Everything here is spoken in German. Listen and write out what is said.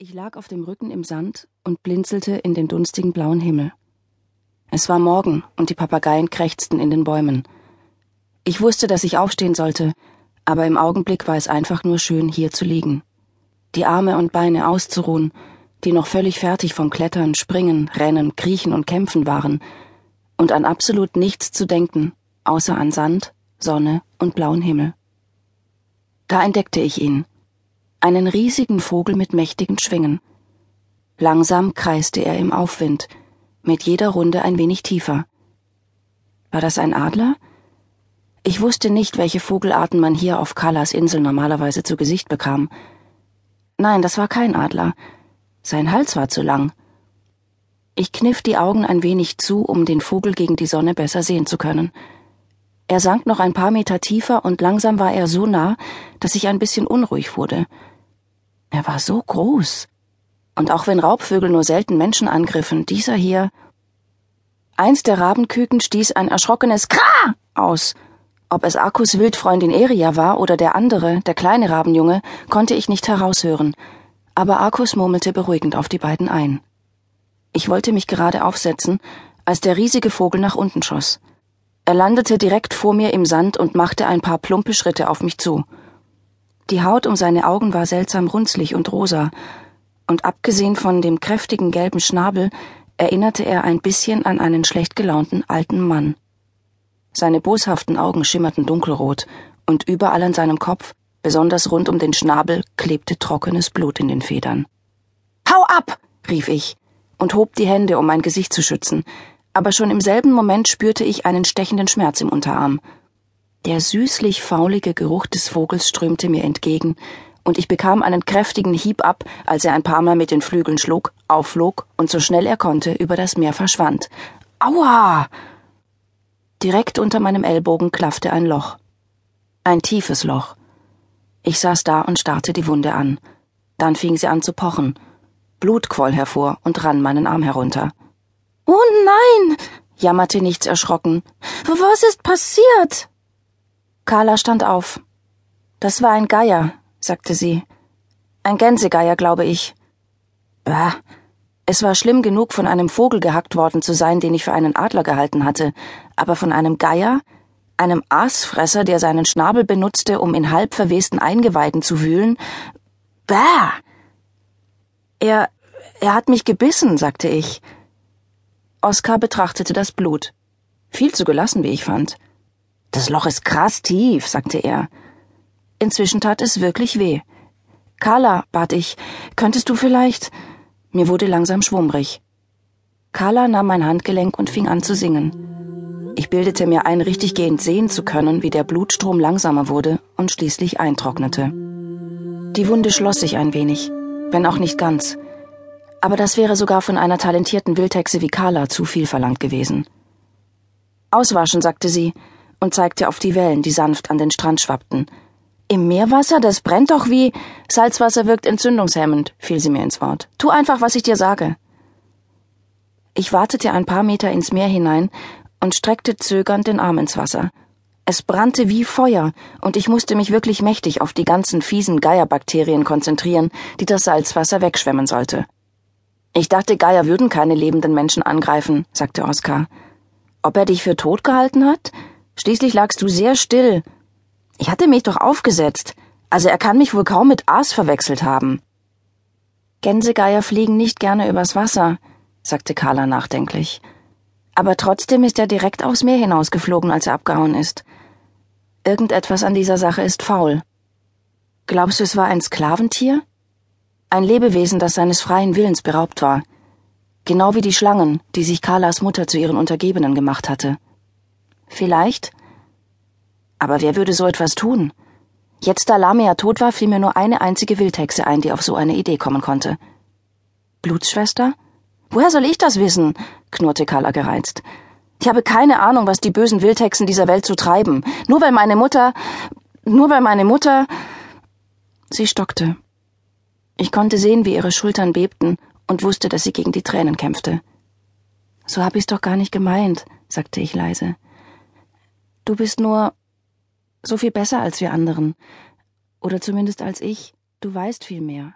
Ich lag auf dem Rücken im Sand und blinzelte in den dunstigen blauen Himmel. Es war Morgen und die Papageien krächzten in den Bäumen. Ich wusste, dass ich aufstehen sollte, aber im Augenblick war es einfach nur schön, hier zu liegen. Die Arme und Beine auszuruhen, die noch völlig fertig vom Klettern, Springen, Rennen, Kriechen und Kämpfen waren, und an absolut nichts zu denken, außer an Sand, Sonne und blauen Himmel. Da entdeckte ich ihn einen riesigen Vogel mit mächtigen Schwingen. Langsam kreiste er im Aufwind, mit jeder Runde ein wenig tiefer. War das ein Adler? Ich wusste nicht, welche Vogelarten man hier auf Kalas Insel normalerweise zu Gesicht bekam. Nein, das war kein Adler. Sein Hals war zu lang. Ich kniff die Augen ein wenig zu, um den Vogel gegen die Sonne besser sehen zu können. Er sank noch ein paar Meter tiefer und langsam war er so nah, dass ich ein bisschen unruhig wurde. Er war so groß. Und auch wenn Raubvögel nur selten Menschen angriffen, dieser hier. Eins der Rabenküken stieß ein erschrockenes Kra aus. Ob es Akkus Wildfreundin Eria war oder der andere, der kleine Rabenjunge, konnte ich nicht heraushören, aber Akkus murmelte beruhigend auf die beiden ein. Ich wollte mich gerade aufsetzen, als der riesige Vogel nach unten schoss. Er landete direkt vor mir im Sand und machte ein paar plumpe Schritte auf mich zu. Die Haut um seine Augen war seltsam runzlig und rosa, und abgesehen von dem kräftigen gelben Schnabel erinnerte er ein bisschen an einen schlecht gelaunten alten Mann. Seine boshaften Augen schimmerten dunkelrot, und überall an seinem Kopf, besonders rund um den Schnabel, klebte trockenes Blut in den Federn. Hau ab! rief ich und hob die Hände, um mein Gesicht zu schützen, aber schon im selben Moment spürte ich einen stechenden Schmerz im Unterarm. Der süßlich faulige Geruch des Vogels strömte mir entgegen, und ich bekam einen kräftigen Hieb ab, als er ein paar Mal mit den Flügeln schlug, aufflog und so schnell er konnte über das Meer verschwand. Aua! Direkt unter meinem Ellbogen klaffte ein Loch. Ein tiefes Loch. Ich saß da und starrte die Wunde an. Dann fing sie an zu pochen. Blut quoll hervor und rann meinen Arm herunter. Oh nein! jammerte nichts erschrocken. Was ist passiert? Carla stand auf. Das war ein Geier, sagte sie. Ein Gänsegeier, glaube ich. Bah. Es war schlimm genug, von einem Vogel gehackt worden zu sein, den ich für einen Adler gehalten hatte, aber von einem Geier, einem Aasfresser, der seinen Schnabel benutzte, um in halb verwesten Eingeweiden zu wühlen. Bah. Er, er hat mich gebissen, sagte ich. Oskar betrachtete das Blut. Viel zu gelassen, wie ich fand. Das Loch ist krass tief, sagte er. Inzwischen tat es wirklich weh. Carla, bat ich, könntest du vielleicht. Mir wurde langsam schwummrig. Carla nahm mein Handgelenk und fing an zu singen. Ich bildete mir ein, richtig gehend sehen zu können, wie der Blutstrom langsamer wurde und schließlich eintrocknete. Die Wunde schloss sich ein wenig, wenn auch nicht ganz. Aber das wäre sogar von einer talentierten Wildhexe wie Carla zu viel verlangt gewesen. Auswaschen, sagte sie, und zeigte auf die Wellen, die sanft an den Strand schwappten. Im Meerwasser, das brennt doch wie. Salzwasser wirkt entzündungshemmend, fiel sie mir ins Wort. Tu einfach, was ich dir sage. Ich wartete ein paar Meter ins Meer hinein und streckte zögernd den Arm ins Wasser. Es brannte wie Feuer, und ich musste mich wirklich mächtig auf die ganzen fiesen Geierbakterien konzentrieren, die das Salzwasser wegschwemmen sollte. Ich dachte, Geier würden keine lebenden Menschen angreifen, sagte Oskar. Ob er dich für tot gehalten hat? Schließlich lagst du sehr still. Ich hatte mich doch aufgesetzt. Also er kann mich wohl kaum mit Aas verwechselt haben. Gänsegeier fliegen nicht gerne übers Wasser, sagte Carla nachdenklich. Aber trotzdem ist er direkt aufs Meer hinausgeflogen, als er abgehauen ist. Irgendetwas an dieser Sache ist faul. Glaubst du, es war ein Sklaventier? Ein Lebewesen, das seines freien Willens beraubt war. Genau wie die Schlangen, die sich Carlas Mutter zu ihren Untergebenen gemacht hatte. Vielleicht. Aber wer würde so etwas tun? Jetzt, da Lamia tot war, fiel mir nur eine einzige Wildhexe ein, die auf so eine Idee kommen konnte. Blutsschwester? Woher soll ich das wissen? knurrte Carla gereizt. Ich habe keine Ahnung, was die bösen Wildhexen dieser Welt so treiben. Nur weil meine Mutter. Nur weil meine Mutter. Sie stockte. Ich konnte sehen, wie ihre Schultern bebten und wusste, dass sie gegen die Tränen kämpfte. So hab ich's doch gar nicht gemeint, sagte ich leise. Du bist nur so viel besser als wir anderen. Oder zumindest als ich. Du weißt viel mehr.